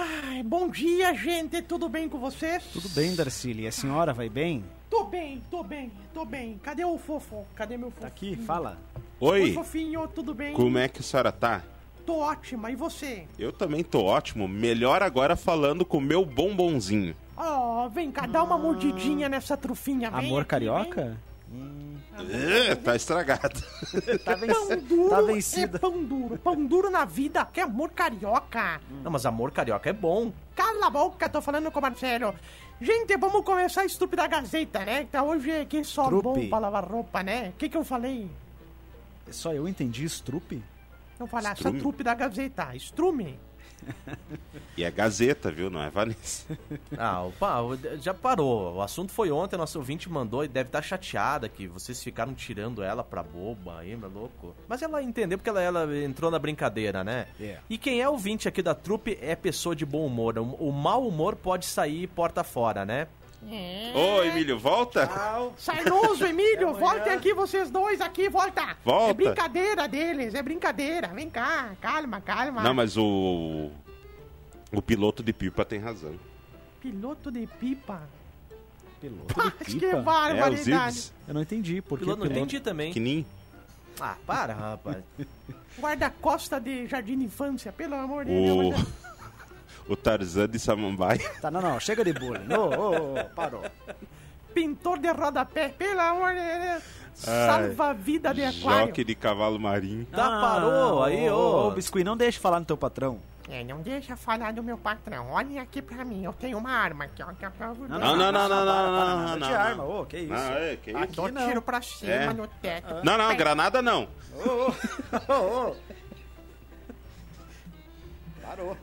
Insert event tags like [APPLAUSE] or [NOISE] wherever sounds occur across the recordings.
Ai, bom dia, gente. Tudo bem com vocês? Tudo bem, Darcília? E a senhora vai bem? Tô bem, tô bem, tô bem. Cadê o fofo? Cadê meu fofo? Tá aqui, fala. Oi, Oi, fofinho, tudo bem? como é que a senhora tá? Tô ótima, e você? Eu também tô ótimo, melhor agora falando com o meu bombonzinho. Ó, vem cá, dá uma mordidinha nessa trufinha, vem Amor aqui, carioca? É, tá estragado. [LAUGHS] Tá, vem. Pão duro tá é vencida. pão duro. Pão duro na vida, que amor carioca. Não, mas amor carioca é bom. Cala a boca, tô falando com o Marcelo. Gente, vamos começar a estúpida Gazeta, né? Tá hoje é que só Trupe. bom pra lavar roupa, né? O que que eu falei? Só eu entendi estrupe? Não falar essa Estrume. trupe da Gazeta. Estrume. E é Gazeta, viu? Não é Vanessa. Ah, opa, já parou. O assunto foi ontem, nosso ouvinte mandou e deve estar chateada que vocês ficaram tirando ela pra boba aí, meu louco. Mas ela entendeu porque ela, ela entrou na brincadeira, né? É. E quem é ouvinte aqui da trupe é pessoa de bom humor. O, o mau humor pode sair porta fora, né? Ô, Emílio, volta? Sarnoso, Emílio, [LAUGHS] voltem aqui vocês dois aqui, volta. Volta. É brincadeira deles, é brincadeira. Vem cá, calma, calma. Não, mas o. O piloto de pipa tem razão. Piloto de pipa. Piloto Pá, de que pipa? É, os barbaridade. Ibs. Eu não entendi. Por que Piloto, não piloto? entendi também. Pequenininho. Ah, para, rapaz. [LAUGHS] Guarda-costa de Jardim de Infância, pelo amor de O. Deus. O Tarzan de Samambaia. Tá, não, não. Chega de bullying. Ô, ô, ô, parou. Pintor de rodapé, pelo amor de Deus. Salva-vida de aquário. Joque de cavalo marinho. Tá, parou aí, ô. Ô, Biscuit, não deixa falar no teu patrão. É, não deixa falar do meu patrão. Olhem aqui pra mim, eu tenho uma arma aqui, ó. Que é pra... Não, Não, não, não, não, não, não, nada não, de não. arma. Ô, que isso. Não, é, que isso? Aqui Dou não. tiro pra cima É. no teto. Não, não, Pé. granada não. Ô, ô. [LAUGHS] Parou.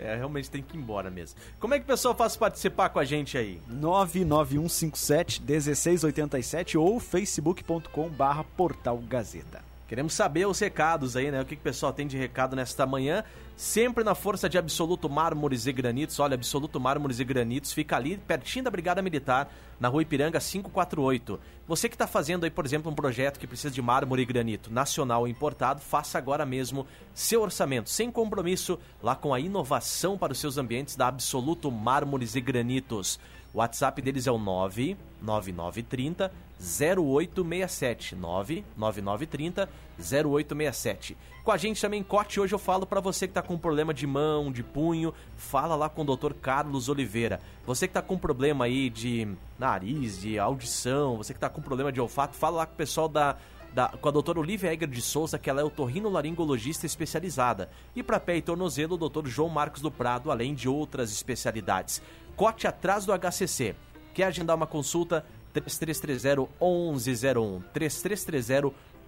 É, realmente tem que ir embora mesmo. Como é que o pessoal faz participar com a gente aí? 99157-1687 ou facebook.com barra portal Gazeta. Queremos saber os recados aí, né? O que, que o pessoal tem de recado nesta manhã. Sempre na força de Absoluto Mármores e Granitos. Olha, Absoluto Mármores e Granitos fica ali pertinho da Brigada Militar, na rua Ipiranga 548. Você que está fazendo aí, por exemplo, um projeto que precisa de mármore e granito nacional importado, faça agora mesmo seu orçamento, sem compromisso, lá com a inovação para os seus ambientes da Absoluto Mármores e Granitos. O WhatsApp deles é o 99930 0867 99930 0867. Com a gente também, Cote, hoje eu falo para você que tá com problema de mão, de punho, fala lá com o Dr. Carlos Oliveira. Você que tá com problema aí de nariz, de audição, você que tá com problema de olfato, fala lá com o pessoal da da- com a doutora Olivia Egger de Souza, que ela é otorrinolaringologista especializada. E para pé e tornozelo, o doutor João Marcos do Prado, além de outras especialidades. Cote atrás do HCC. Quer agendar uma consulta? 3330-1101.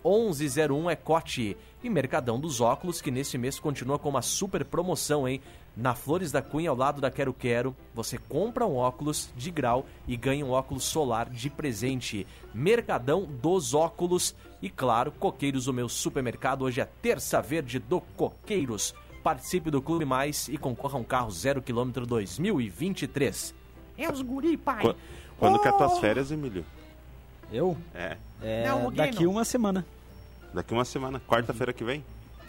3330-1101 é Cote. E Mercadão dos Óculos, que nesse mês continua com uma super promoção, hein? Na Flores da Cunha, ao lado da Quero Quero, você compra um óculos de grau e ganha um óculos solar de presente. Mercadão dos Óculos e, claro, Coqueiros, o meu supermercado. Hoje é terça verde do Coqueiros. Participe do Clube Mais e concorra a um carro zero quilômetro 2023. É os guri, pai. Qu- Quando que é Oh! tuas férias, Emílio? Eu? É. É, Não, daqui uma semana. Daqui uma semana, quarta-feira que vem.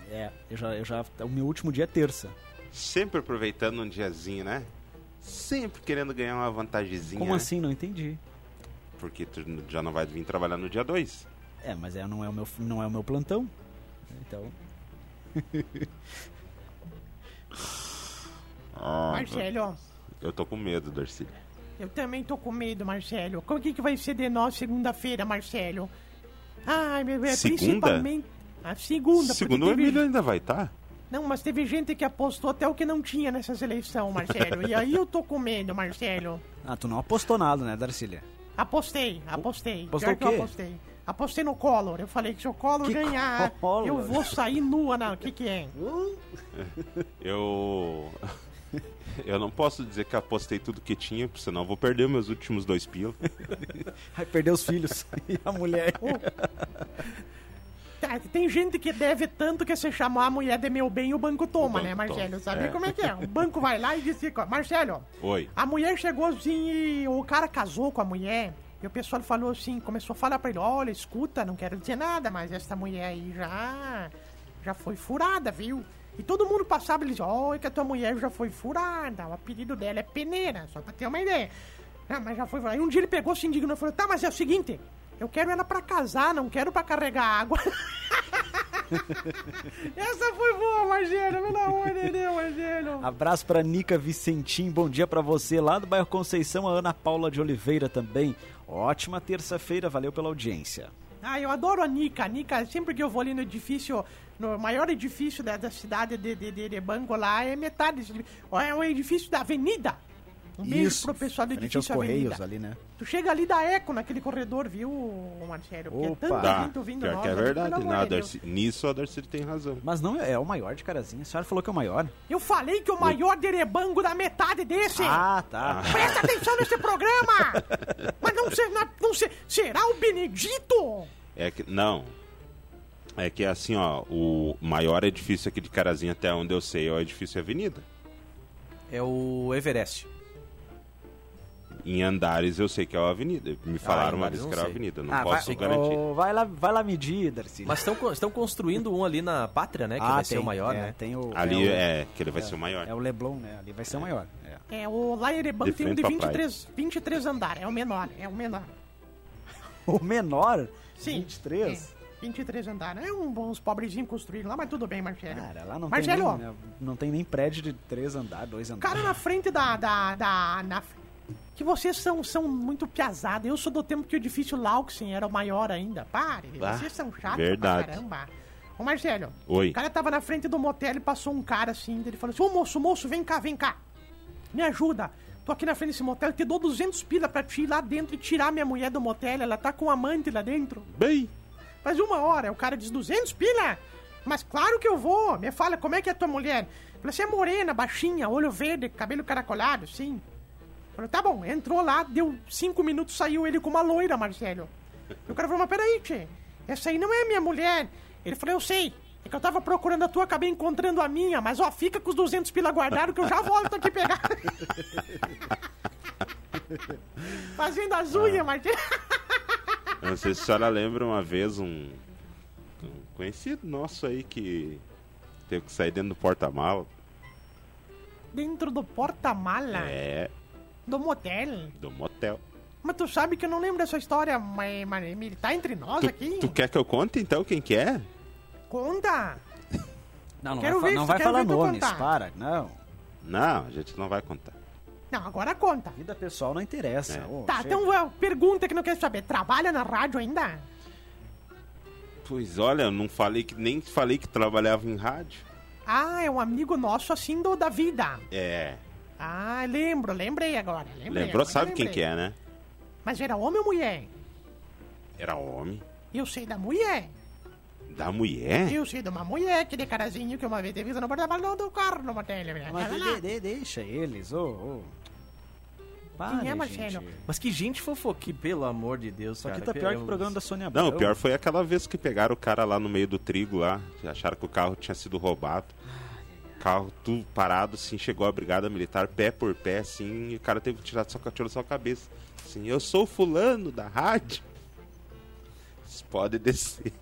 É, eu já, eu já. O meu último dia é terça. Sempre aproveitando um diazinho, né? Sempre querendo ganhar uma vantagemzinha. Como né? assim? Não entendi. Porque tu já não vai vir trabalhar no dia 2. É, mas é, não, é o meu, não é o meu plantão. Então. [LAUGHS] Marcelo, Eu tô com medo, Darcy. eu também tô com medo, Marcelo. Como que, que vai ser de nós segunda-feira, Marcelo? Ai, meu Deus, Segunda? principalmente... A segunda, porque Segundo o teve- Emílio ainda vai estar? Não, mas teve gente que apostou até o que não tinha nessas eleições, Marcelo. e aí eu tô com medo, Marcelo. Ah, tu não apostou nada, né, Darcília? Apostei, apostei. Apostou o quê? eu apostei. Apostei no Collor. Eu falei que se o Collor Que ganhar, Collor? eu vou sair nua, não. O que que é? Eu. [LAUGHS] Eu não posso dizer que apostei tudo que tinha, porque senão eu vou perder meus últimos dois pilos. [LAUGHS] Vai perder os filhos [LAUGHS] e a mulher. Tá, Tem gente que deve tanto que se chamar a mulher de meu bem, o banco toma, O né, banco Marcelo? toma, Sabe é. como é que é? O banco vai lá e diz assim, ó, Marcelo, Oi. a mulher chegou assim e o cara casou com a mulher. E o pessoal falou assim, começou a falar pra ele, olha, escuta, não quero dizer nada, mas essa mulher aí já, já foi furada, viu? E todo mundo passava e dizia, olha que a tua mulher já foi furada, o apelido dela é peneira, só pra ter uma ideia. Ah, mas já foi furada. Aí um dia ele pegou, se indignou e falou, tá, mas é o seguinte, eu quero ela pra casar, não quero pra carregar água. [LAUGHS] Essa foi boa, Marcelo, pelo amor de Deus, Marcelo. Abraço pra Nica Vicentim, bom dia pra você lá do bairro Conceição, a Ana Paula de Oliveira também. Ótima terça-feira, valeu pela audiência. Ah, eu adoro a Nica. A Nica, sempre que eu vou ali no edifício, no maior edifício da, da cidade de, de, de, de é metade É o edifício da Avenida. Um beijo Isso, pro pessoal do frente edifício Correios Avenida. ali, né? Tu chega ali da Eco naquele corredor, viu, Marcelo? Porque Opa. é tanta Tá, gente ouvindo pior nós. que é ali, verdade. pelo Não, amor a de Deus. Darcy- nisso a Darcy tem razão. Mas não, é o maior de Carazinha. A senhora falou que é o maior. Eu falei que o maior derebango da metade desse. Ah, tá. Presta atenção nesse programa! Mas não, ser, não, não ser, será o Benedito? É que. Não. É que assim, ó, o maior edifício aqui de Carazinho, até onde eu sei, é o edifício Avenida. É o Everest. Em andares eu sei que é o Avenida. Me falaram uma andares vez não que era a sei. Avenida. Não Ah, posso vai, garantir. ô, vai, lá, vai lá medir, Darcy. Mas estão estão construindo um ali na Pátria, né? Que vai ser o maior, é, né? Tem o, Ali é, é, que ele vai ser o maior. o, é o Leblon, né? Ali vai ser o maior. É. É, o De tem um de frente pra 23, 23 andares. É o menor, é o menor. [LAUGHS] O menor? Sim. 23? É, 23 andares. É um, uns pobrezinhos construídos lá, mas tudo bem, Marcelo. Cara, lá não Marcelo, tem, nem, né, não tem nem prédio de três andares, dois o andares. cara na frente da. da, da na, que vocês são, são muito piazados. Eu sou do tempo que o edifício Lauxen era o maior ainda. Pare, vocês são chatos verdade. pra caramba. Ô Marcelo, Oi. o cara tava na frente do motel e passou um cara assim. Ele falou assim: Ô moço, moço, vem cá, vem cá. Me ajuda. Tô aqui na frente desse motel, te dou 200 pila pra te ir lá dentro e tirar minha mulher do motel. Ela tá com um amante lá dentro. Bem, Faz uma hora, o cara diz 200 pila? Mas claro que eu vou. Me fala, como é que é a tua mulher? Falei, você é morena, baixinha, olho verde, cabelo caracolado, sim. Falei, tá bom, entrou lá, deu cinco minutos, saiu ele com uma loira, Marcelo. E o cara falou, mas peraí, tchê, essa aí não é minha mulher. Ele falou, eu sei. É que eu tava procurando a tua, acabei encontrando a minha, mas ó, fica com os 200 pila guardado que eu já volto aqui pegar. [LAUGHS] Fazendo as unhas, Marcelo. eu não sei se a senhora lembra uma vez um, um conhecido nosso aí que teve que sair dentro do porta-mala. Dentro do porta-mala É, do motel. do motel. Mas tu sabe que eu não lembro dessa história, mas, mas ele tá entre nós Tu, aqui? tu quer que eu conte então quem que é? Conta! Não, não Quero vai, ver, não vai falar nomes, contar. para. Não. Não, a gente não vai contar. Não, agora conta. Vida pessoal não interessa. É. ô, Tá, chega. então uh, pergunta que não quer saber. Trabalha na rádio ainda? Pois olha, eu não falei que nem falei que trabalhava em rádio. Ah, é um amigo nosso assim do, da vida. É. Ah, lembro, lembrei agora. Lembrei, Lembrou? agora Sabe quem lembrei. que é, né? Mas era homem ou mulher? Era homem. Eu sei da mulher. Da mulher? Eu sei de uma mulher, aquele carazinho que uma vez teve no porta-malas do carro no motel. Mas Olha de- de- de- deixa eles, ô. ô. Para, Quem é, Marcelo? gente. Mas que gente fofoque, pelo amor de Deus, aqui cara, tá pior que o programa da Sônia Não, o Abrão. pior foi aquela vez que pegaram o cara lá no meio do trigo lá. Acharam que o carro tinha sido roubado. Carro tudo parado, assim, chegou a brigada militar pé por pé, assim, e o cara teve que tirar só, tirou só a cabeça. Assim, eu sou fulano da rádio. Vocês podem descer.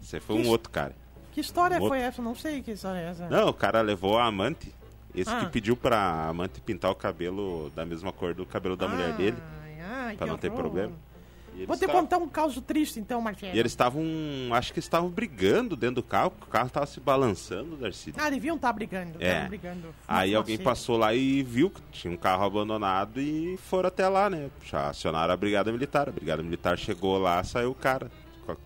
Você foi um Isso. outro cara. Que história Outro. foi essa? Não sei que história é essa. Não, o cara levou a amante. Esse Ah. que pediu pra amante pintar o cabelo da mesma cor do cabelo da mulher dele. Ai, Pra que não ter horror. problema. E Vou te tavam- contar um caso triste então, Marcelo. E eles estavam. Acho que estavam brigando dentro do carro, porque o carro tava se balançando, Darcy. Ah, deviam estar brigando. É. brigando. Aí alguém passou lá e viu que tinha um carro abandonado e foram até lá, né? Já acionaram a brigada militar. A brigada militar chegou lá, saiu o cara.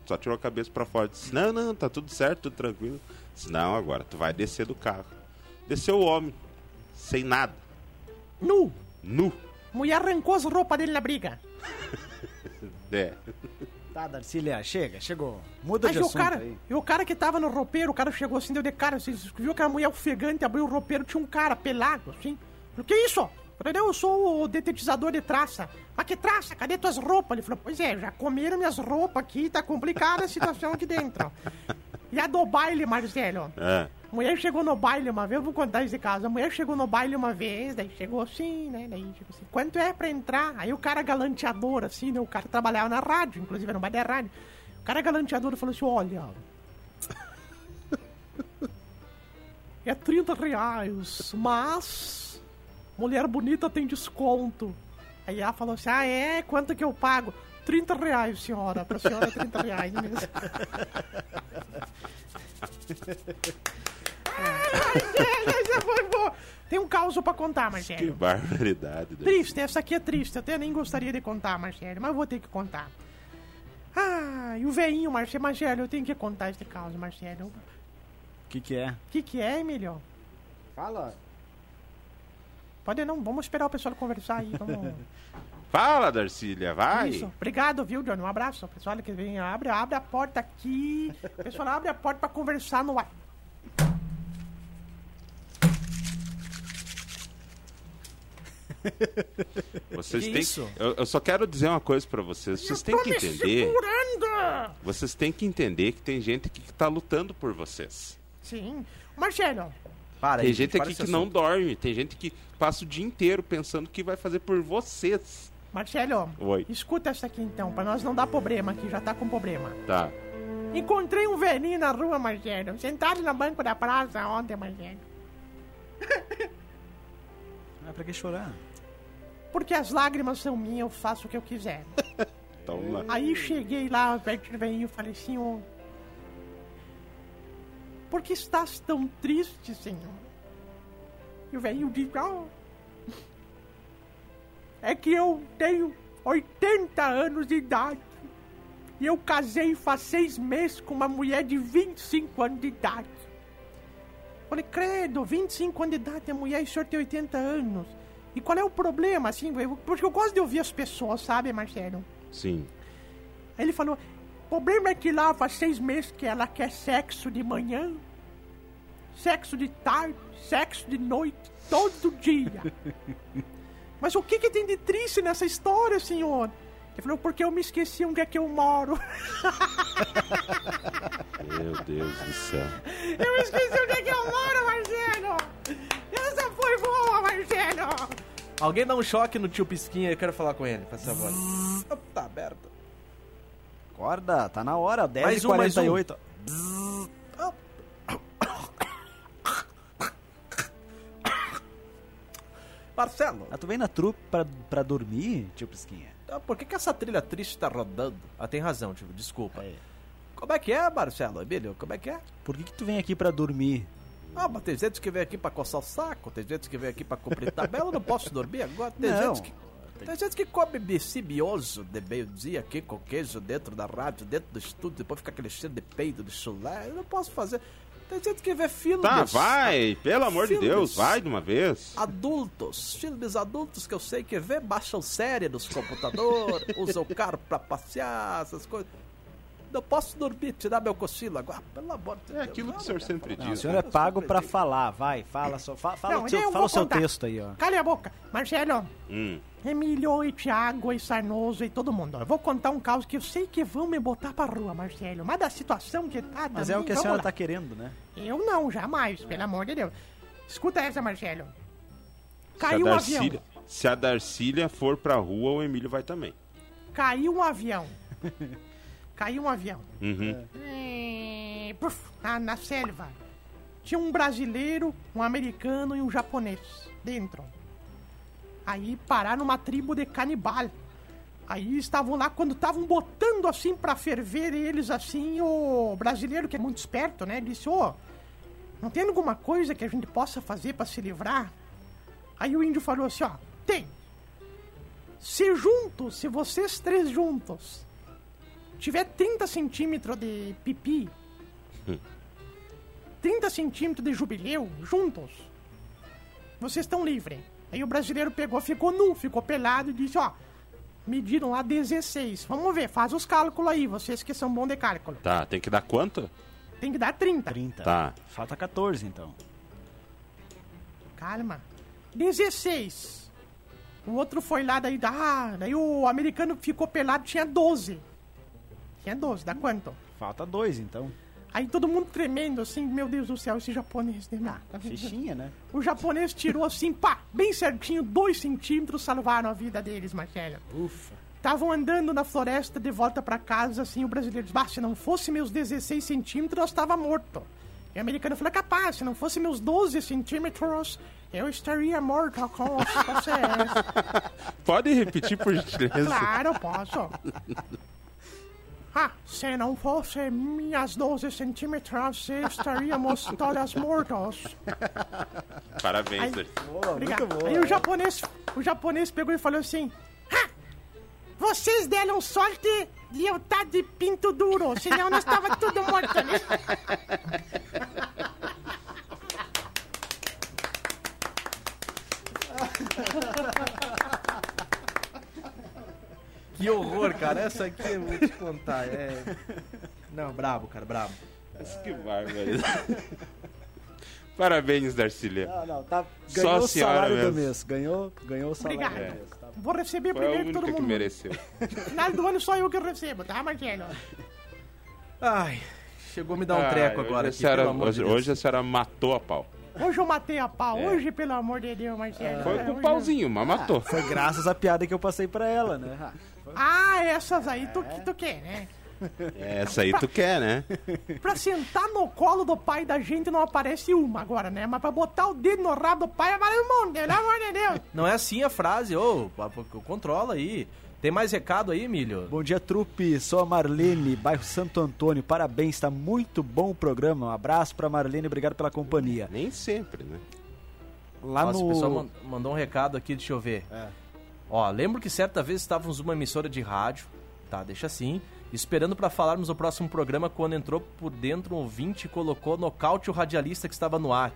Só tirou a cabeça pra fora. Disse: Não, não, tá tudo certo, tudo tranquilo. Disse: Não, agora tu vai descer do carro. Desceu o homem, sem nada, Nu. nu. Mulher arrancou as roupas dele na briga. É. Tá, Darcília, chega, chegou. Muda Aí de o assunto cara, aí. e o cara que tava no roupeiro, o cara chegou assim, deu de cara, vocês viu que a mulher ofegante abriu o roupeiro, tinha um cara pelado, assim. O que é isso? Eu falei, não, eu sou o detetizador de traça. Mas que traça? Cadê tuas roupas? Ele falou, pois é, já comeram minhas roupas aqui, tá complicada a situação aqui dentro. [LAUGHS] E a do baile, Marcelo? É. Mulher chegou no baile uma vez, eu vou contar esse caso. A mulher chegou no baile uma vez, daí chegou assim, né? Daí tipo assim, quanto é pra entrar? Aí o cara galanteador, assim, né? O cara trabalhava na rádio, inclusive era no baile da rádio. O cara galanteador falou assim: olha. É 30 reais, mas. Mulher bonita tem desconto. Aí ela falou assim: ah, é? Quanto que eu pago? 30 reais, senhora. Pra senhora é 30 reais mesmo. [LAUGHS] Essa foi boa. Tem um caos pra contar, Que Marcelo. barbaridade. Darcy. Triste, essa aqui é triste. Eu até nem gostaria de contar, Marcelo, mas vou ter que contar. Ah, e o veinho, Marcelo. Marcelo, eu tenho que contar esse caos, Marcelo. O que que é? O que, que é, Emílio? Fala. Pode não, vamos esperar o pessoal conversar aí. Vamos. [LAUGHS] Fala, Darcília, vai. Isso. Obrigado, viu, Johnny? Um abraço. Pessoal que vem, abre, abre a porta aqui. Pessoal, abre a porta pra conversar no ar. [LAUGHS] Vocês Que têm isso? Eu, eu só quero dizer uma coisa pra vocês. Vocês Eu têm tô que me entender. segurando! Vocês têm que entender que tem gente aqui que tá lutando por vocês. Sim. Marcelo, Para Tem aí, gente para aqui que não assunto. dorme. Tem gente que passa o dia inteiro pensando o que vai fazer por vocês. Marcelo, Oi. escuta essa aqui então, pra nós não dar problema aqui, já tá com problema. Tá. Encontrei um velhinho na rua, Marcelo, sentado no banco da praça ontem, Marcelo. [LAUGHS] Ah, pra que chorar? Porque as lágrimas são minhas, eu faço o que eu quiser. [LAUGHS] Toma. Aí cheguei lá perto do velhinho e falei assim, ô... Por que estás tão triste, senhor? E o velhinho disse, ah... É que eu tenho 80 anos de idade. E eu casei faz seis meses com uma mulher de 25 anos de idade. Falei, credo, 25 anos de idade, a mulher e o senhor tem 80 anos. E qual é o problema, assim? Porque eu gosto de ouvir as pessoas, sabe, Marcelo? Sim. Aí ele falou: o problema é que lá faz seis meses que ela quer sexo de manhã, sexo de tarde, sexo de noite, todo dia. [LAUGHS] Mas o que, que tem de triste nessa história, senhor? Ele falou: porque eu me esqueci onde é que eu moro. [LAUGHS] Meu Deus do céu. Eu me esqueci onde é que eu moro, Marcelo! Essa foi boa, Marcelo! Alguém dá um choque no tio Pisquinha, eu quero falar com ele, por favor. Tá aberto. Acorda, tá na hora, Mais um, mais um. 10h48. Marcelo, Ah, tu vem na trupe pra, pra dormir, tio Pisquinha? Ah, por que, que essa trilha triste tá rodando? Ah, tem razão, tio, desculpa. Aí. Como é que é, Marcelo? Emílio, como é que é? Por que que tu vem aqui pra dormir? Ah, mas tem gente que vem aqui pra coçar o saco, tem gente que vem aqui pra cumprir tabela, eu não posso dormir agora. Tem Não. gente que. Tem gente que come bicibioso de meio-dia aqui com queijo dentro da rádio, dentro do estúdio, depois fica aquele cheiro de peido, de chulé. Eu não posso fazer. Tem gente que vê filmes. Tá, vai. Pelo amor de Filmes. Deus, vai de uma vez. Adultos, filmes adultos que eu sei que vê, baixam série nos computadores, [LAUGHS] usam o carro pra passear, essas coisas. Não posso dormir, tirar meu cochilo agora, pelo amor de É Deus. aquilo que o senhor sempre não, Não, o diz. senhor é pago pra falar, vai, fala, só, fa- fala, Não, o seu, eu fala o seu contar. texto aí, ó. Cala a boca! Marcelo, Hum. Emílio e Thiago e Sarnoso e todo mundo. Eu vou contar um caos que eu sei que vão me botar pra rua, Marcelo. Mas da situação que tá. Mas é o que a senhora lá. tá querendo, né? Eu não, jamais, pelo amor de Deus. Escuta essa, Marcelo. Caiu um avião. Se a Darcília for pra rua, o Emílio vai também. Caiu um avião. [LAUGHS] Caiu um avião. Uhum. É, puf, na, na selva. Tinha um brasileiro, um americano e um japonês dentro. Aí pararam numa tribo de canibal. Aí estavam lá, quando estavam botando assim pra ferver eles assim, o brasileiro, que é muito esperto, né? Disse, ô, não tem alguma coisa que a gente possa fazer pra se livrar? Aí o índio falou assim, ó, tem. Se juntos, se vocês três juntos, tiver 30 centímetros de pipi, 30 centímetros de jubileu, juntos, vocês estão livres. Aí o brasileiro pegou, ficou nu, ficou pelado e disse, ó, Mediram lá 16. Vamos ver, faz os cálculos aí, vocês que são bons de cálculo. Tá, tem que dar quanto? Tem que dar 30. 30. Tá. Falta 14, então. Calma. 16. O outro foi lá, daí, ah, daí o americano ficou pelado, tinha 12. Tinha 12, dá quanto? Falta 2, então. Aí todo mundo tremendo, assim, meu Deus do céu, esse japonês, né? Ah, tá? Fichinha, né? O japonês tirou assim, pá, bem certinho, 2 centímetros, salvaram a vida deles, Marcelo. Ufa. Estavam andando na floresta de volta pra casa, assim, o brasileiro disse, bah, se não fosse meus 16 centímetros, eu estava morto. E o americano falou, capaz, se não fosse meus 12 centímetros, eu estaria morto com [LAUGHS] vocês. Pode repetir, por gentileza? claro, posso. Ah, se não fosse minhas 12 centímetros, estaríamos [LAUGHS] todas mortos. Parabéns. Darcy. Boa, Obrigado. muito boa. Aí o japonês, o japonês pegou e falou assim: "Ha! Vocês deram sorte de eu estar de pinto duro, senão nós estava tudo morto, né? [LAUGHS] Que horror, cara. Essa aqui eu vou contar. É... Não, brabo, cara, brabo. Mas que bárbaro. Parabéns, Darcília. Não, não, tá. Só Ganhou a o senhora salário do mesmo. mês. Ganhou, ganhou o salário Obrigado. do mês. Tá bom. Vou receber Foi a primeiro que todo única que mundo. mereceu. No final do ano só eu que recebo, tá, Marcelo? Ai, chegou a me dar um treco Ah, agora hoje, aqui, a senhora, pelo amor de hoje, Deus. hoje a senhora matou a pau. Hoje eu matei a pau, É. hoje, pelo amor de Deus, Marcelo. Foi É, com o hoje- pauzinho, mas matou. Foi graças à piada que eu passei pra ela, né? Ah, Ah, essas aí tu, tu quer, né? Essa aí tu quer, né? [LAUGHS] Pra sentar no colo do pai da gente não aparece uma agora, né? Mas pra botar o dedo no rabo do pai aparece um monte, pelo amor de Deus. [LAUGHS] Não é assim a frase, ô, pa- controla aí. Tem mais recado aí, Emílio? Bom dia, trupe. Sou a Marlene, bairro Santo Antônio. Parabéns, tá muito bom o programa. Um abraço pra Marlene, obrigado pela companhia. Nem sempre, né? Lá Nossa, o no. pessoal man- mandou um recado aqui, deixa eu ver. É. Ó, lembro que certa vez estávamos numa emissora de rádio, tá, deixa assim, esperando pra falarmos no próximo programa quando entrou por dentro um ouvinte e colocou nocaute o radialista que estava no ar.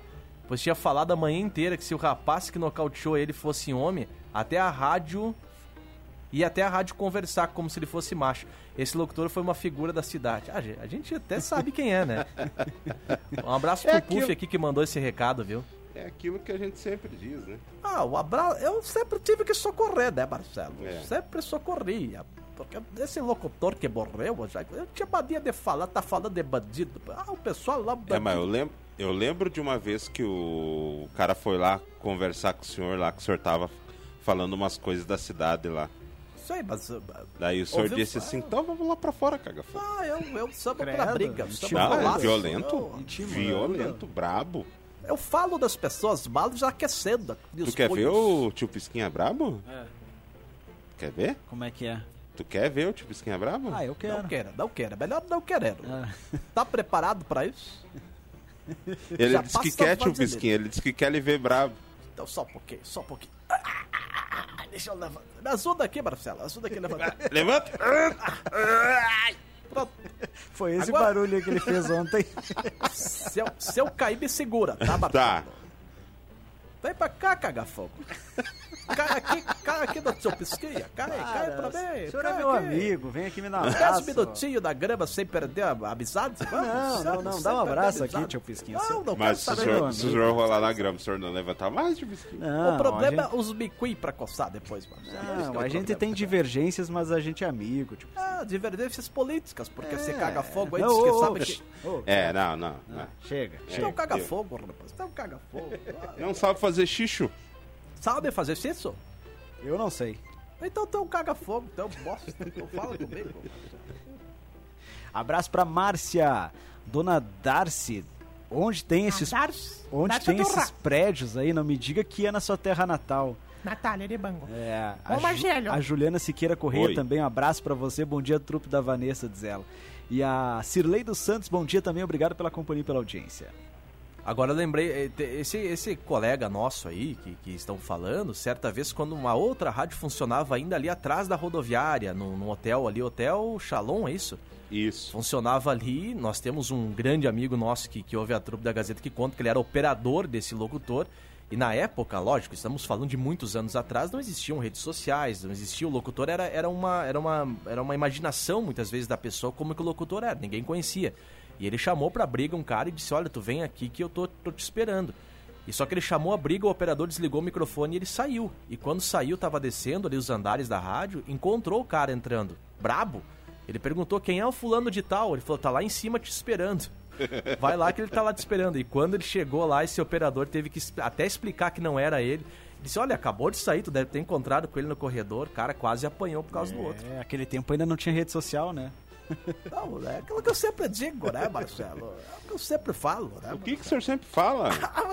Pois tinha falado a manhã inteira que se o rapaz que nocauteou ele fosse homem, até a rádio ia até a rádio conversar como se ele fosse macho. Esse locutor foi uma figura da cidade. Ah, a gente até sabe quem é, né? [LAUGHS] Um abraço pro É Puff aqui que mandou esse recado, viu? É aquilo que a gente sempre diz, né? Ah, o abraço. Eu sempre tive que socorrer, né, Marcelo? É. Sempre socorria. Porque esse locutor que morreu, eu já, eu tinha mania de falar, tá falando de bandido. Ah, o pessoal lá. É, mas eu bandido. lembro, eu lembro de uma vez que o cara foi lá conversar com o senhor lá, que o senhor tava falando umas coisas da cidade lá. Sei, mas. uh, Daí o senhor Ouviu disse assim, então vamos lá pra fora, caga fogo. Ah, eu, eu samba pra briga. Não, pra é violento. Eu. Violento, brabo. Eu falo das pessoas mal já aquecendo. Tu quer ver o tio Pisquinha brabo? É. Quer ver? Como é que é? Tu quer ver o tio Pisquinha brabo? Ah, eu quero. Não quero, não quero. Melhor não querer. Ah, Tá preparado pra isso? Ele já disse que quer, tio Pisquinha. Ele disse que quer lhe ver brabo. Então só um pouquinho, só um pouquinho. Ah, ah, ah, ah, Deixa eu levantar. Me ajuda aqui, Marcelo. Ajuda aqui a levantar. [LAUGHS] Levanta! Pronto. Foi esse Agora- barulho que ele fez ontem. Se eu, se eu cair, me segura, tá, Marcelo? Tá. Vem pra cá, caga fogo. [LAUGHS] Cai aqui, cai aqui no seu pisquinha. Cai, cai pra mim. O senhor é meu aqui. amigo, vem aqui me dar um Dez abraço. minutinhos da grama sem perder a amizade? Vamos, Não, não, não, dá um abraço aqui, tio Pisquinha. Não, não Mas se o senhor, se o amigo. senhor rolar na grama, o senhor não levantar mais, tio Pisquinha? Não, O problema gente, é os micuí pra coçar depois, mano. Esse que é não, o a gente tem divergências, mas a gente é amigo. Tipo, Ah, divergências políticas, porque você caga fogo aí, Não, diz que sabe que... É, não, não. não. Chega. É. Então caga fogo, rapaz. Então caga fogo. Ah, Não sabe fazer xixo. Sabe fazer isso? Eu não sei. Então tu é um caga-fogo, então bosta. Então fala comigo. [LAUGHS] Abraço pra Márcia, Dona Darcy. Onde tem esses, Darcy, onde Darcy tem Turra. esses prédios aí? Não me diga que é na sua terra natal. Natália de Bango. É, Ô, a, Ju- Marcelo. a Juliana Siqueira Correia Oi. também, um abraço pra você. Bom dia, trupe da Vanessa, diz ela. E a Cirlei dos Santos, bom dia também, obrigado pela companhia e pela audiência. Agora lembrei, eh, esse, esse colega nosso aí, que, que estão falando, certa vez quando uma outra rádio funcionava ainda ali atrás da rodoviária, no, no hotel ali, Hotel Shalom, é isso? Isso. Funcionava ali, nós temos um grande amigo nosso que, que ouve a trupe da Gazeta que conta que ele era operador desse locutor, E na época, lógico, estamos falando de muitos anos atrás, não existiam redes sociais, não existia o locutor, era, era, uma, era, uma, era uma imaginação muitas vezes da pessoa como que o locutor era, ninguém conhecia. E ele chamou pra briga um cara e disse: Olha, tu vem aqui que eu tô, tô te esperando. E só que ele chamou a briga, o operador desligou o microfone e ele saiu. E quando saiu, tava descendo ali os andares da rádio, encontrou o cara entrando, brabo. Ele perguntou quem é o fulano de tal. Ele falou: tá lá em cima te esperando. Vai lá que ele tá lá te esperando. E quando ele chegou lá, esse operador teve que até explicar que não era ele. Disse: Olha, acabou de sair, tu deve ter encontrado com ele no corredor. Cara, quase apanhou por causa do outro. É, aquele tempo ainda não tinha rede social, né? Não, é aquilo que eu sempre digo, né, Marcelo? É o que eu sempre falo, né? O que, que o senhor sempre fala? [LAUGHS] Ah,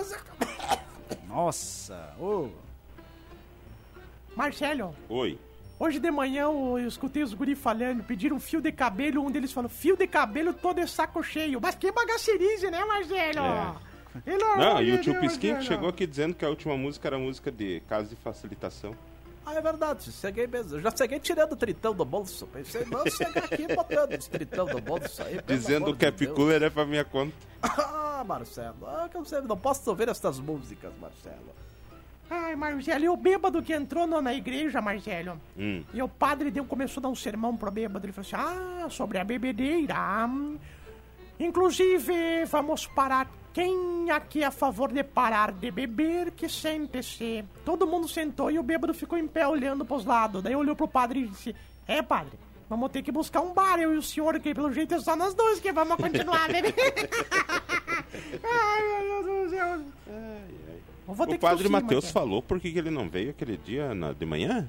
é- Nossa, ô. Marcelo, Oi. hoje de manhã eu escutei os guri falando, pediram um fio de cabelo, um deles falou, fio de cabelo todo de saco cheio. Mas que bagacerize, né, Marcelo? É. Não, amor e o tio Pisquinho Marcelo. chegou aqui dizendo que a última música era música de casa de facilitação. Ah, é verdade, cheguei mesmo. Eu já cheguei tirando o tritão do bolso. Pensei, não, chegar aqui botando os tritão do bolso aí. Dizendo que a de. Cooler é pra minha conta. Ah, Marcelo, ah, que eu sei, não posso ouvir estas músicas, Marcelo. Ai, Marcelo, e o bêbado que entrou no- na igreja, Marcelo? Hum. E o padre deu, começou a dar um sermão pro bêbado. Ele falou assim: Ah, sobre a bebedeira. Inclusive, vamos parar. Quem aqui é a favor de parar de beber, que sente-se. Todo mundo sentou e o bêbado ficou em pé olhando pros lados. Daí olhou pro padre e disse: É, padre, vamos ter que buscar um bar, eu e o senhor, que pelo jeito é só nós dois que vamos continuar bebendo. [LAUGHS] Ai, meu Deus do céu. Vou ter O padre Matheus falou por que que ele não veio aquele dia na- de manhã?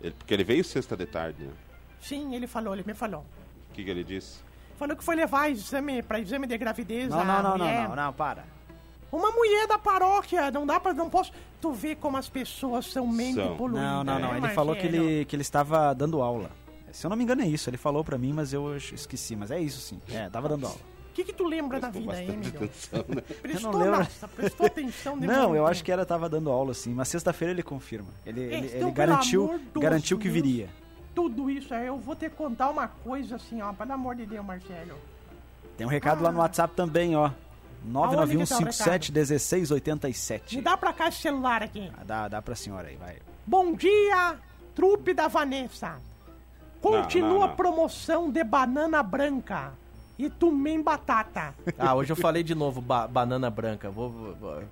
Ele- porque ele veio sexta de tarde, né? Sim, ele falou, ele me falou. O que, que ele disse? Falou que foi levar exame pra exame de gravidez. Não, não, não, não, não, não, para. Uma mulher da paróquia, não dá pra. Não posso. Tu vê como as pessoas são São. poluídas. Não, não, não. né, Ele falou que ele, que ele estava dando aula. Se eu não me engano é isso. Ele falou pra mim, mas eu esqueci. Mas é isso sim. É, tava dando aula. O que, que tu lembra da Prestou vida, hein, bastante Emílio? atenção, né? [LAUGHS] Prestou, Eu não lembro. nossa, prestou atenção [LAUGHS] Não, eu acho que era tava dando aula sim. Mas sexta-feira ele confirma. Ele, ele, Então, ele garantiu, garantiu que viria. Tudo isso aí, eu vou ter que contar uma coisa assim, ó. Pelo amor de Deus, Marcelo. Tem um recado lá no WhatsApp também, ó. Aonde que tá o 991571687. Me dá pra cá esse celular aqui. Ah, Dá, dá pra senhora aí, vai. Bom dia, trupe da Vanessa. Continua não, a não. promoção de banana branca e tumem batata. [LAUGHS] Ah, hoje eu falei de novo, ba- banana branca. Vou, vou- vou-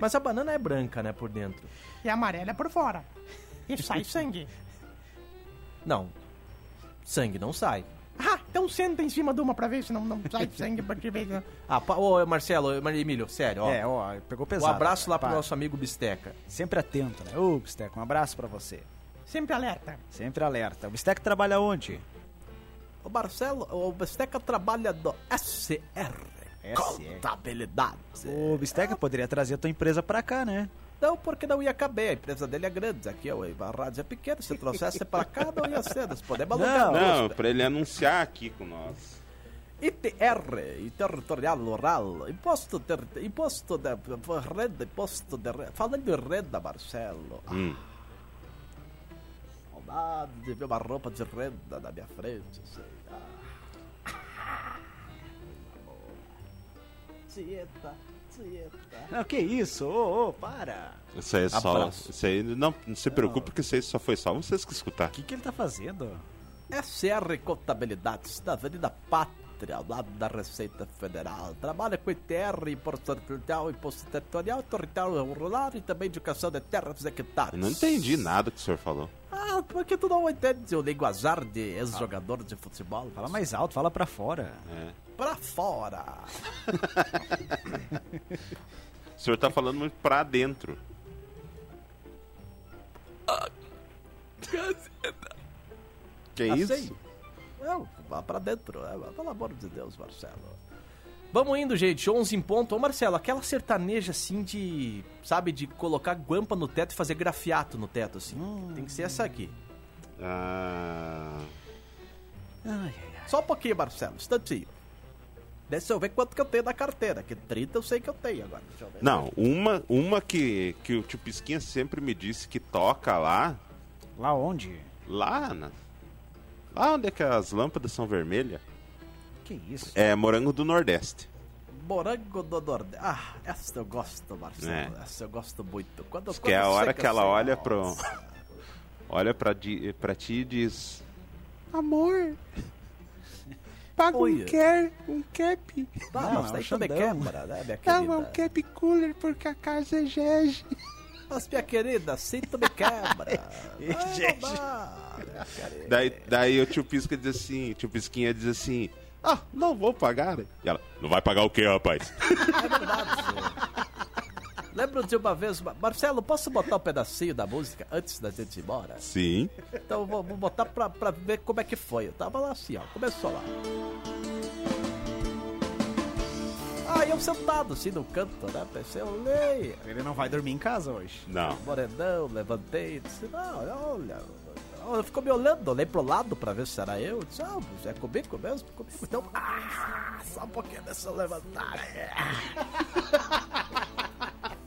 Mas a banana é branca, né, por dentro. E amarela é por fora. E sai sangue. Não. Sangue não sai. Ah, então senta em cima de uma pra ver se não, não sai sangue pra te ver. [LAUGHS] Ah, pa... ô, Marcelo, Emílio, sério, ó. É, ó, pegou um pesado. abraço lá cara, pro para. nosso amigo Bisteca. Sempre atento, né? Ô, Bisteca, um abraço pra você. Sempre alerta. Sempre alerta. O Bisteca trabalha onde? O Marcelo, o Bisteca trabalha no SR. SR. Contabilidade. O Bisteca poderia trazer a tua empresa pra cá, né? Não, porque não ia caber. A empresa dele é grande. Aqui, a rádio é pequena. Se trouxesse pra cá, não ia ser. Nós podemos alugar Não, duas. pra ele anunciar aqui com nós. ITR, e Territorial Rural, Imposto, ter, imposto de renda, imposto de renda. Falando de renda, Marcelo. Hum. Saudade de ver uma roupa de renda na minha frente. Assim. Ah. [LAUGHS] Tieta. Não, que isso? Ô, ô, para. Isso aí é só. Abraço. Isso aí não, não se preocupe, porque isso aí só foi só vocês que escutaram. O que, que ele tá fazendo? SR Contabilidade, da Avenida Pátria, ao lado da Receita Federal. Trabalha com ITR, Imposto Territorial, Imposto Territorial, Territorial Rural e também Educação de Terras e Hectares. Eu não entendi nada que o senhor falou. Ah, porque tu não entende o linguajar de ex-jogador de futebol? Fala mais alto, fala pra fora. É. Pra fora. O senhor tá falando muito pra dentro. Que Assim? isso? Não, vá pra dentro, né? pelo amor de Deus, Marcelo. Vamos indo, gente, 11 em ponto. Ô, Marcelo, aquela sertaneja assim de, sabe, de colocar guampa no teto e fazer grafiato no teto, assim. Tem que ser essa aqui. Ah, Ai, ai, ai. Só um pouquinho, Marcelo, instantinho. Deixa eu ver quanto que eu tenho na carteira, que 30 eu sei que eu tenho agora. Deixa eu ver. não, uma, uma que, que o tio Pisquinha sempre me disse que toca lá, Lá onde? lá na, lá onde é que as lâmpadas são vermelhas, Que isso? é Morango do Nordeste. Morango do Nordeste. Ah, essa eu gosto, Marcelo. É. Essa eu gosto muito. Quando, Diz que é a quando hora que ela olha pro. Olha pra, di- pra ti e diz. Amor. Paga Olha. um, care, um cap. Tá, Não, mas é daí o também quebra, né, minha é querida? um cap cooler porque a casa é Gege. Mas, minha querida, assim tu me quebra. [LAUGHS] Ai, dá. Daí, daí o tio Pisca diz assim, o tio Pisquinha diz assim, ah, não vou pagar. E ela, não vai pagar o quê, rapaz? É verdade, senhor. Lembro de uma vez, Marcelo, posso botar um pedacinho da música antes da gente ir embora? Sim. Então eu vou, vou botar pra, pra ver como é que foi. Eu tava lá assim, ó, começou lá. Aí eu sentado assim no canto, né? Pensei, eu olhei, Ele não vai dormir em casa hoje. Não. morenão, levantei, disse, não, olha. Ela ficou me olhando, olhei pro lado pra ver se era eu. Disse, ah, é comigo mesmo? Comigo. Então, ah, só um pouquinho, deixa [LAUGHS] eu levantar.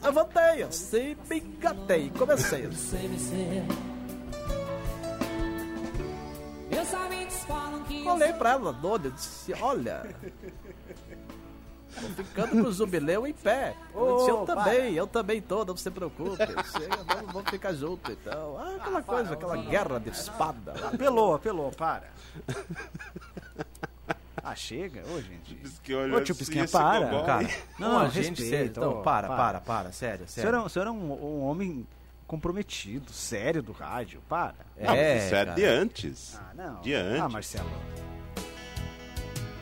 Levantei, assim, me engatei, comecei. Meus amigos falam que eu Olhei pra ela, dona, eu disse, olha. Ficando com o jubileu em pé. Disse, eu também, eu também tô, não se preocupe. Chega, vamos, vamos ficar junto então. Ah, aquela coisa, aquela guerra de espada lá. Apelou, apelou, para. Ah, chega. Ô, gente. Olhou Ô, tio assim, Pisquinha, esse para. Cara, Não, não, não, gente, respeita, sério. Não, ô, para, para. para, para, sério, O senhor sério. é, um- o senhor é um, um homem comprometido, sério do rádio. Para. Não, mas isso é de antes. Ah, não. De antes. Ah, Marcelo.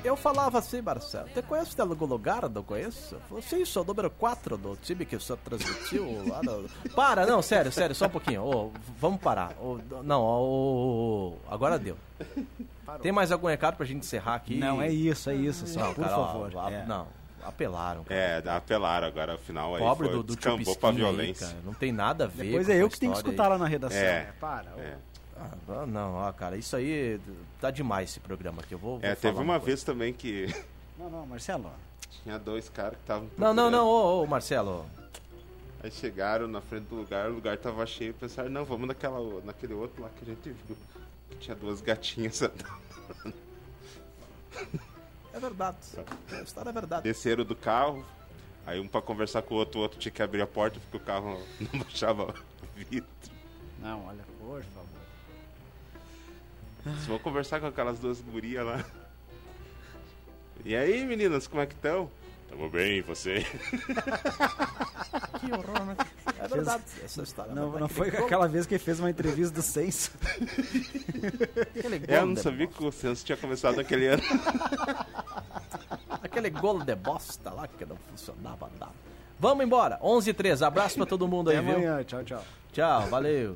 Eu falava assim, Marcelo, você conhece de algum lugar? Não conheço? Eu falei, sim, sou o número 4 do time que o senhor transmitiu lá no... [LAUGHS] Para, não, sério, sério, só um pouquinho. Ô, vamos parar. Ô, não, ô, agora deu. Tem mais algum recado pra gente encerrar aqui? Não, é isso, é isso. Só, Não, por cara, ó, favor. a- é. Não, apelaram. Cara. É, apelaram agora, afinal aí Pobre foi, do, do descambou pra aí, violência. cara. Não tem nada a ver Depois com é eu que tenho que escutar aí. lá na redação. É. né? Para. É. Ah, não, ó, cara, isso aí tá demais esse programa aqui. Eu vou, vou É, teve falar uma coisa. vez também que Não, não, Marcelo. tinha dois caras que estavam. Não, não, não, ô, ô, Marcelo. Aí chegaram na frente do lugar, o lugar tava cheio, pensaram, não, vamos naquela, naquele outro lá que a gente viu. Que tinha duas gatinhas [LAUGHS] andando. É verdade. A história é verdade. Desceram do carro, aí um pra conversar com o outro, o outro tinha que abrir a porta porque o carro [LAUGHS] não baixava o vidro. Não, olha, por favor. [LAUGHS] Vocês vão conversar com aquelas duas gurias lá. E aí, meninas, como é que estão? Tamo bem, e você? [LAUGHS] Que horror, né? É verdade. Essa história Não, não foi Aquele aquela vez que ele fez uma entrevista do Censo. gol- Aquele É, eu não sabia que o censo tinha começado naquele ano. [LAUGHS] Aquele golo de bosta lá que não funcionava nada. Vamos embora. 11 h 13 Abraço pra todo mundo aí, Até viu? amanhã. Tchau, tchau. Tchau, valeu.